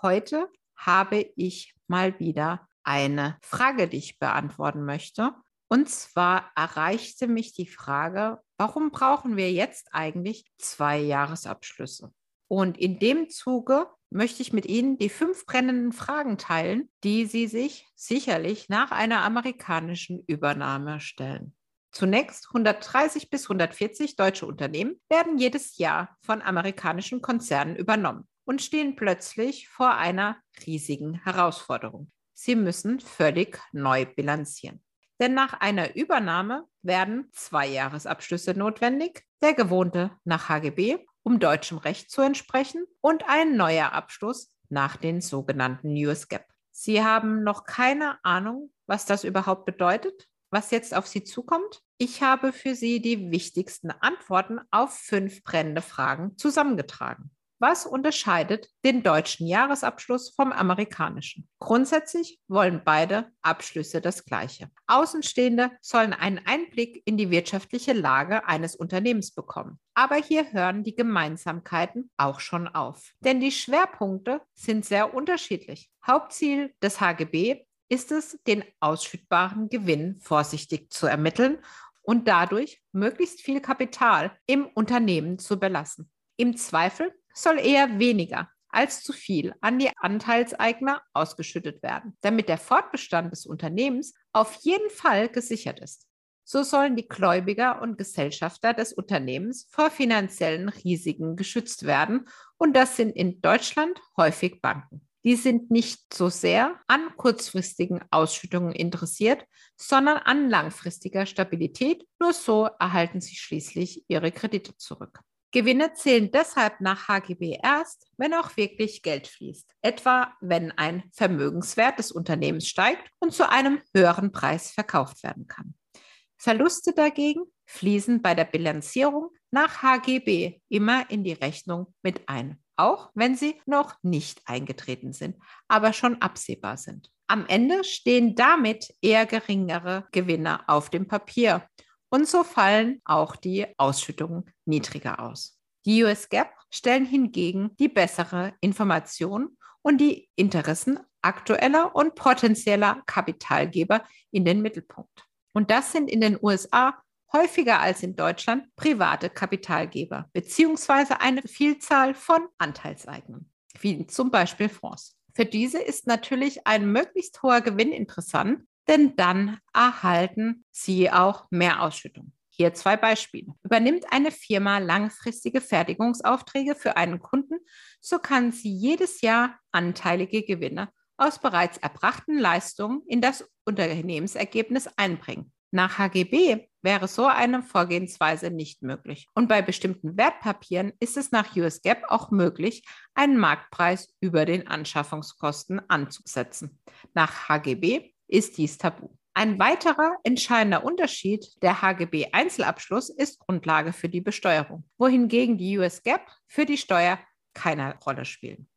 Heute habe ich mal wieder eine Frage, die ich beantworten möchte. Und zwar erreichte mich die Frage, warum brauchen wir jetzt eigentlich zwei Jahresabschlüsse? Und in dem Zuge möchte ich mit Ihnen die fünf brennenden Fragen teilen, die Sie sich sicherlich nach einer amerikanischen Übernahme stellen. Zunächst 130 bis 140 deutsche Unternehmen werden jedes Jahr von amerikanischen Konzernen übernommen und stehen plötzlich vor einer riesigen Herausforderung. Sie müssen völlig neu bilanzieren. Denn nach einer Übernahme werden zwei Jahresabschlüsse notwendig, der gewohnte nach HGB, um deutschem Recht zu entsprechen, und ein neuer Abschluss nach den sogenannten US GAAP. Sie haben noch keine Ahnung, was das überhaupt bedeutet? was jetzt auf Sie zukommt. Ich habe für Sie die wichtigsten Antworten auf fünf brennende Fragen zusammengetragen. Was unterscheidet den deutschen Jahresabschluss vom amerikanischen? Grundsätzlich wollen beide Abschlüsse das Gleiche. Außenstehende sollen einen Einblick in die wirtschaftliche Lage eines Unternehmens bekommen. Aber hier hören die Gemeinsamkeiten auch schon auf. Denn die Schwerpunkte sind sehr unterschiedlich. Hauptziel des HGB ist es, den ausschüttbaren Gewinn vorsichtig zu ermitteln und dadurch möglichst viel Kapital im Unternehmen zu belassen. Im Zweifel soll eher weniger als zu viel an die Anteilseigner ausgeschüttet werden, damit der Fortbestand des Unternehmens auf jeden Fall gesichert ist. So sollen die Gläubiger und Gesellschafter des Unternehmens vor finanziellen Risiken geschützt werden und das sind in Deutschland häufig Banken die sind nicht so sehr an kurzfristigen Ausschüttungen interessiert, sondern an langfristiger Stabilität. Nur so erhalten sie schließlich ihre Kredite zurück. Gewinne zählen deshalb nach HGB erst, wenn auch wirklich Geld fließt. Etwa wenn ein Vermögenswert des Unternehmens steigt und zu einem höheren Preis verkauft werden kann. Verluste dagegen fließen bei der Bilanzierung nach HGB immer in die Rechnung mit ein auch wenn sie noch nicht eingetreten sind, aber schon absehbar sind. Am Ende stehen damit eher geringere Gewinne auf dem Papier und so fallen auch die Ausschüttungen niedriger aus. Die US GAAP stellen hingegen die bessere Information und die Interessen aktueller und potenzieller Kapitalgeber in den Mittelpunkt. Und das sind in den USA häufiger als in Deutschland private Kapitalgeber beziehungsweise eine Vielzahl von Anteilseignern, wie zum Beispiel Fonds. Für diese ist natürlich ein möglichst hoher Gewinn interessant, denn dann erhalten sie auch mehr Ausschüttung. Hier zwei Beispiele. Übernimmt eine Firma langfristige Fertigungsaufträge für einen Kunden, so kann sie jedes Jahr anteilige Gewinne aus bereits erbrachten Leistungen in das Unternehmensergebnis einbringen. Nach HGB wäre so eine Vorgehensweise nicht möglich. Und bei bestimmten Wertpapieren ist es nach US GAAP auch möglich, einen Marktpreis über den Anschaffungskosten anzusetzen. Nach HGB ist dies tabu. Ein weiterer entscheidender Unterschied der HGB Einzelabschluss ist Grundlage für die Besteuerung, wohingegen die US GAAP für die Steuer keine Rolle spielen.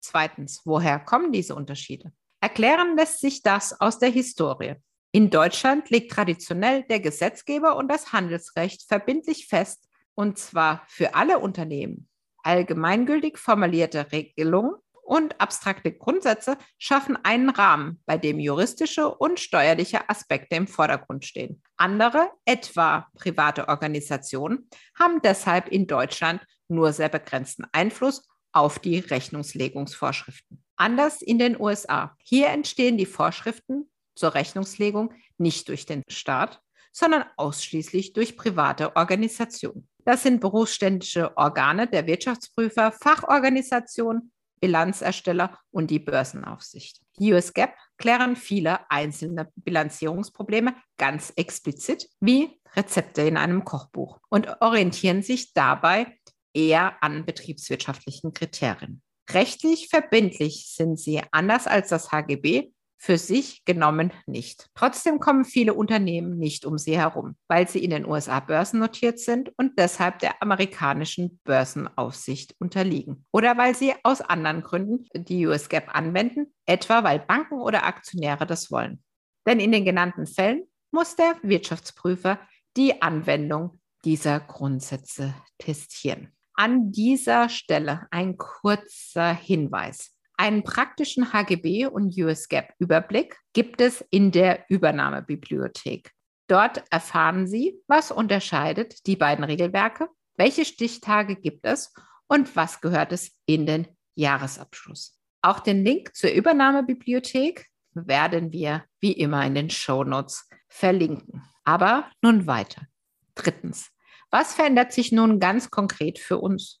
Zweitens, woher kommen diese Unterschiede? Erklären lässt sich das aus der Historie. In Deutschland legt traditionell der Gesetzgeber und das Handelsrecht verbindlich fest, und zwar für alle Unternehmen. Allgemeingültig formulierte Regelungen und abstrakte Grundsätze schaffen einen Rahmen, bei dem juristische und steuerliche Aspekte im Vordergrund stehen. Andere, etwa private Organisationen, haben deshalb in Deutschland nur sehr begrenzten Einfluss auf die Rechnungslegungsvorschriften. Anders in den USA. Hier entstehen die Vorschriften zur Rechnungslegung nicht durch den Staat, sondern ausschließlich durch private Organisationen. Das sind berufsständische Organe der Wirtschaftsprüfer, Fachorganisationen, Bilanzersteller und die Börsenaufsicht. Die US GAAP klären viele einzelne Bilanzierungsprobleme ganz explizit wie Rezepte in einem Kochbuch und orientieren sich dabei eher an betriebswirtschaftlichen Kriterien. Rechtlich verbindlich sind sie, anders als das HGB, für sich genommen nicht. Trotzdem kommen viele Unternehmen nicht um sie herum, weil sie in den USA börsennotiert sind und deshalb der amerikanischen Börsenaufsicht unterliegen. Oder weil sie aus anderen Gründen die US GAAP anwenden, etwa weil Banken oder Aktionäre das wollen. Denn in den genannten Fällen muss der Wirtschaftsprüfer die Anwendung dieser Grundsätze testieren. An dieser Stelle ein kurzer Hinweis. Einen praktischen HGB und US GAAP Überblick gibt es in der Übernahmebibliothek. Dort erfahren Sie, was unterscheidet die beiden Regelwerke, welche Stichtage gibt es und was gehört es in den Jahresabschluss. Auch den Link zur Übernahmebibliothek werden wir wie immer in den Shownotes verlinken. Aber nun weiter. Drittens. Was verändert sich nun ganz konkret für uns?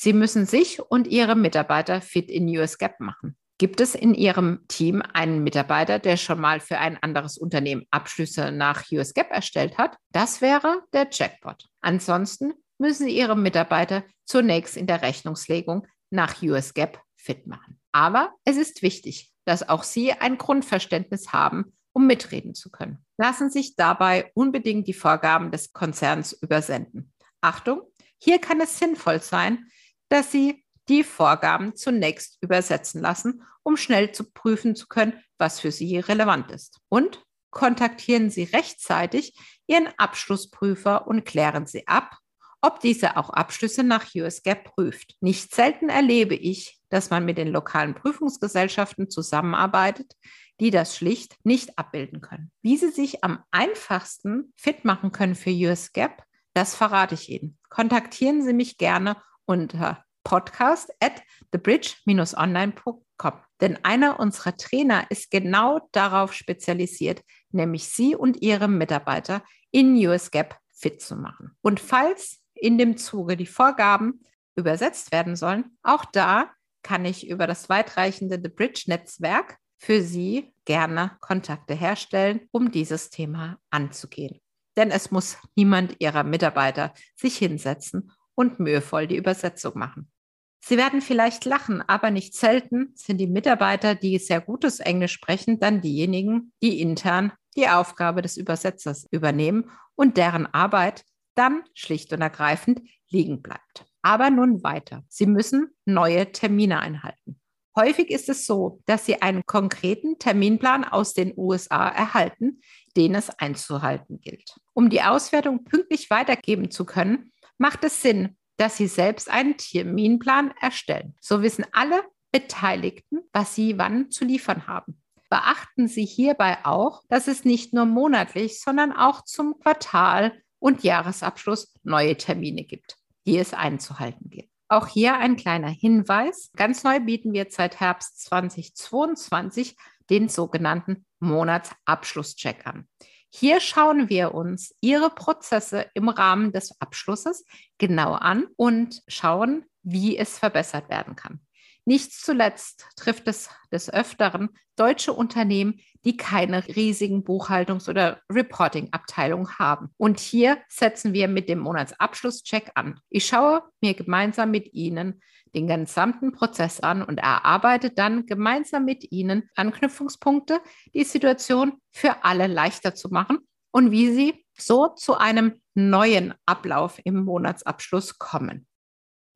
Sie müssen sich und Ihre Mitarbeiter fit in US GAAP machen. Gibt es in Ihrem Team einen Mitarbeiter, der schon mal für ein anderes Unternehmen Abschlüsse nach US GAAP erstellt hat? Das wäre der Jackpot. Ansonsten müssen Sie Ihre Mitarbeiter zunächst in der Rechnungslegung nach US GAAP fit machen. Aber es ist wichtig, dass auch Sie ein Grundverständnis haben, um mitreden zu können. Lassen sich dabei unbedingt die Vorgaben des Konzerns übersenden. Achtung, hier kann es sinnvoll sein, dass Sie die Vorgaben zunächst übersetzen lassen, um schnell zu prüfen zu können, was für Sie relevant ist. Und kontaktieren Sie rechtzeitig Ihren Abschlussprüfer und klären Sie ab, ob dieser auch Abschlüsse nach USGAP prüft. Nicht selten erlebe ich, dass man mit den lokalen Prüfungsgesellschaften zusammenarbeitet, die das schlicht nicht abbilden können. Wie Sie sich am einfachsten fit machen können für USGAP, das verrate ich Ihnen. Kontaktieren Sie mich gerne unter podcast at thebridge-online.com. Denn einer unserer Trainer ist genau darauf spezialisiert, nämlich Sie und Ihre Mitarbeiter in USGAP fit zu machen. Und falls in dem Zuge die Vorgaben übersetzt werden sollen, auch da kann ich über das weitreichende The Bridge-Netzwerk für Sie gerne Kontakte herstellen, um dieses Thema anzugehen. Denn es muss niemand Ihrer Mitarbeiter sich hinsetzen und mühevoll die Übersetzung machen. Sie werden vielleicht lachen, aber nicht selten sind die Mitarbeiter, die sehr gutes Englisch sprechen, dann diejenigen, die intern die Aufgabe des Übersetzers übernehmen und deren Arbeit dann schlicht und ergreifend liegen bleibt. Aber nun weiter. Sie müssen neue Termine einhalten. Häufig ist es so, dass Sie einen konkreten Terminplan aus den USA erhalten, den es einzuhalten gilt. Um die Auswertung pünktlich weitergeben zu können, macht es Sinn, dass Sie selbst einen Terminplan erstellen. So wissen alle Beteiligten, was sie wann zu liefern haben. Beachten Sie hierbei auch, dass es nicht nur monatlich, sondern auch zum Quartal und Jahresabschluss neue Termine gibt, die es einzuhalten gilt. Auch hier ein kleiner Hinweis. Ganz neu bieten wir seit Herbst 2022 den sogenannten Monatsabschlusscheck an. Hier schauen wir uns Ihre Prozesse im Rahmen des Abschlusses genau an und schauen, wie es verbessert werden kann. Nicht zuletzt trifft es des Öfteren deutsche Unternehmen, die keine riesigen Buchhaltungs- oder Reporting-Abteilungen haben. Und hier setzen wir mit dem Monatsabschlusscheck an. Ich schaue mir gemeinsam mit Ihnen den gesamten Prozess an und erarbeite dann gemeinsam mit Ihnen Anknüpfungspunkte, die Situation für alle leichter zu machen und wie Sie so zu einem neuen Ablauf im Monatsabschluss kommen.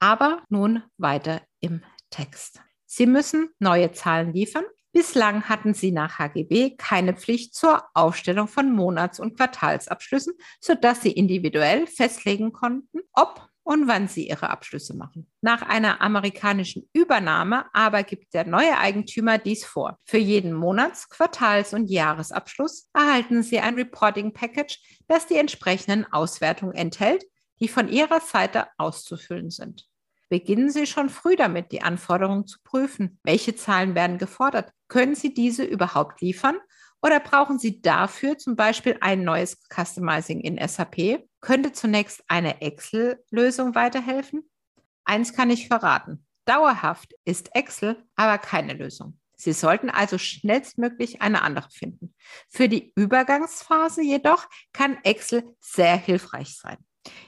Aber nun weiter im Text. Sie müssen neue Zahlen liefern. Bislang hatten Sie nach HGB keine Pflicht zur Aufstellung von Monats- und Quartalsabschlüssen, sodass Sie individuell festlegen konnten, ob und wann sie ihre Abschlüsse machen. Nach einer amerikanischen Übernahme aber gibt der neue Eigentümer dies vor. Für jeden Monats-, Quartals- und Jahresabschluss erhalten Sie ein Reporting Package, das die entsprechenden Auswertungen enthält, die von Ihrer Seite auszufüllen sind. Beginnen Sie schon früh damit, die Anforderungen zu prüfen. Welche Zahlen werden gefordert? Können Sie diese überhaupt liefern? Oder brauchen Sie dafür zum Beispiel ein neues Customizing in SAP? Könnte zunächst eine Excel-Lösung weiterhelfen? Eins kann ich verraten. Dauerhaft ist Excel aber keine Lösung. Sie sollten also schnellstmöglich eine andere finden. Für die Übergangsphase jedoch kann Excel sehr hilfreich sein.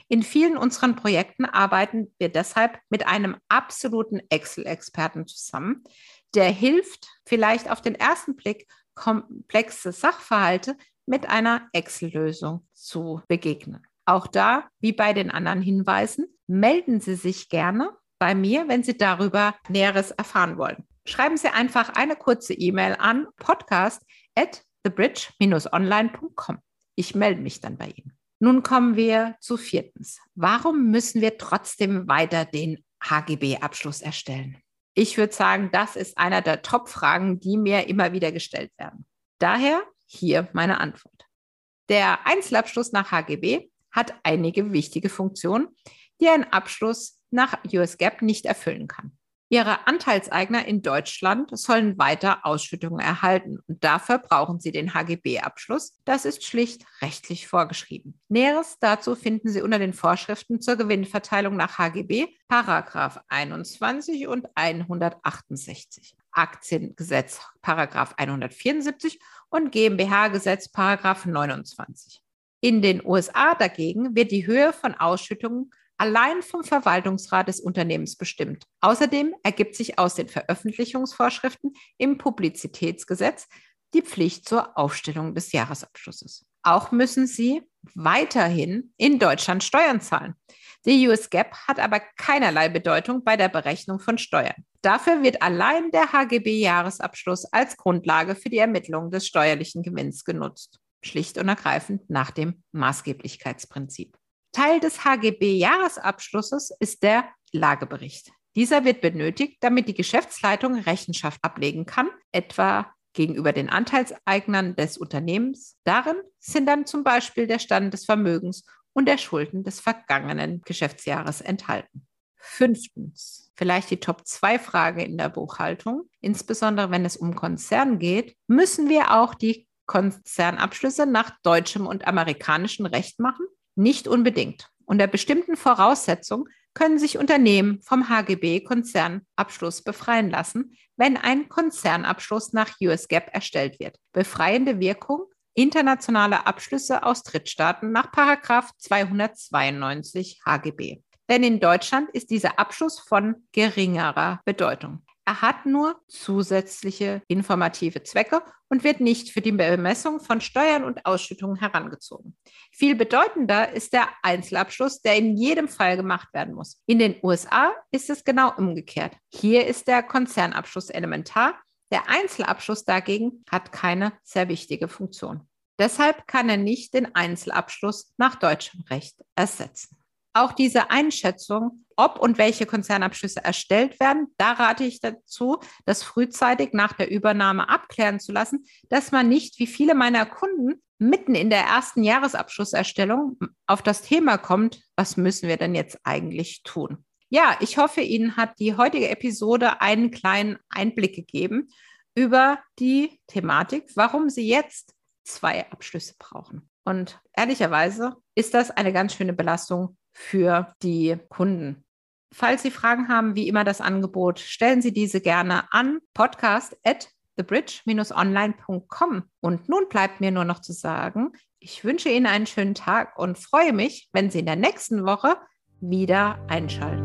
In vielen unseren Projekten arbeiten wir deshalb mit einem absoluten Excel-Experten zusammen, der hilft, vielleicht auf den ersten Blick komplexe Sachverhalte mit einer Excel-Lösung zu begegnen. Auch da, wie bei den anderen Hinweisen, melden Sie sich gerne bei mir, wenn Sie darüber Näheres erfahren wollen. Schreiben Sie einfach eine kurze E-Mail an podcast at thebridge-online.com. Ich melde mich dann bei Ihnen. Nun kommen wir zu viertens. Warum müssen wir trotzdem weiter den HGB-Abschluss erstellen? Ich würde sagen, das ist einer der Top-Fragen, die mir immer wieder gestellt werden. Daher hier meine Antwort. Der Einzelabschluss nach HGB hat einige wichtige Funktionen, die ein Abschluss nach US GAAP nicht erfüllen kann. Ihre Anteilseigner in Deutschland sollen weiter Ausschüttungen erhalten und dafür brauchen sie den HGB-Abschluss. Das ist schlicht rechtlich vorgeschrieben. Näheres dazu finden Sie unter den Vorschriften zur Gewinnverteilung nach HGB, Paragraph 21 und 168. Aktiengesetz Paragraph 174 und GmbH-Gesetz Paragraph 29. In den USA dagegen wird die Höhe von Ausschüttungen allein vom Verwaltungsrat des Unternehmens bestimmt. Außerdem ergibt sich aus den Veröffentlichungsvorschriften im Publizitätsgesetz die Pflicht zur Aufstellung des Jahresabschlusses. Auch müssen Sie weiterhin in Deutschland Steuern zahlen. Die US GAAP hat aber keinerlei Bedeutung bei der Berechnung von Steuern. Dafür wird allein der HGB-Jahresabschluss als Grundlage für die Ermittlung des steuerlichen Gewinns genutzt. Schlicht und ergreifend nach dem Maßgeblichkeitsprinzip. Teil des HGB-Jahresabschlusses ist der Lagebericht. Dieser wird benötigt, damit die Geschäftsleitung Rechenschaft ablegen kann, etwa gegenüber den Anteilseignern des Unternehmens. Darin sind dann zum Beispiel der Stand des Vermögens und der Schulden des vergangenen Geschäftsjahres enthalten. Fünftens, vielleicht die Top-2-Frage in der Buchhaltung. Insbesondere wenn es um Konzern geht, müssen wir auch die Konzernabschlüsse nach deutschem und amerikanischem Recht machen? Nicht unbedingt. Unter bestimmten Voraussetzungen können sich Unternehmen vom HGB-Konzernabschluss befreien lassen, wenn ein Konzernabschluss nach US GAAP erstellt wird. Befreiende Wirkung internationale Abschlüsse aus Drittstaaten nach 292 HGB. Denn in Deutschland ist dieser Abschluss von geringerer Bedeutung. Er hat nur zusätzliche informative Zwecke und wird nicht für die Bemessung von Steuern und Ausschüttungen herangezogen. Viel bedeutender ist der Einzelabschluss, der in jedem Fall gemacht werden muss. In den USA ist es genau umgekehrt. Hier ist der Konzernabschluss elementar. Der Einzelabschluss dagegen hat keine sehr wichtige Funktion. Deshalb kann er nicht den Einzelabschluss nach deutschem Recht ersetzen. Auch diese Einschätzung, ob und welche Konzernabschlüsse erstellt werden, da rate ich dazu, das frühzeitig nach der Übernahme abklären zu lassen, dass man nicht, wie viele meiner Kunden, mitten in der ersten Jahresabschlusserstellung auf das Thema kommt, was müssen wir denn jetzt eigentlich tun? Ja, ich hoffe, Ihnen hat die heutige Episode einen kleinen Einblick gegeben über die Thematik, warum Sie jetzt zwei Abschlüsse brauchen. Und ehrlicherweise ist das eine ganz schöne Belastung für die Kunden. Falls Sie Fragen haben, wie immer das Angebot, stellen Sie diese gerne an podcast at thebridge-online.com. Und nun bleibt mir nur noch zu sagen, ich wünsche Ihnen einen schönen Tag und freue mich, wenn Sie in der nächsten Woche wieder einschalten.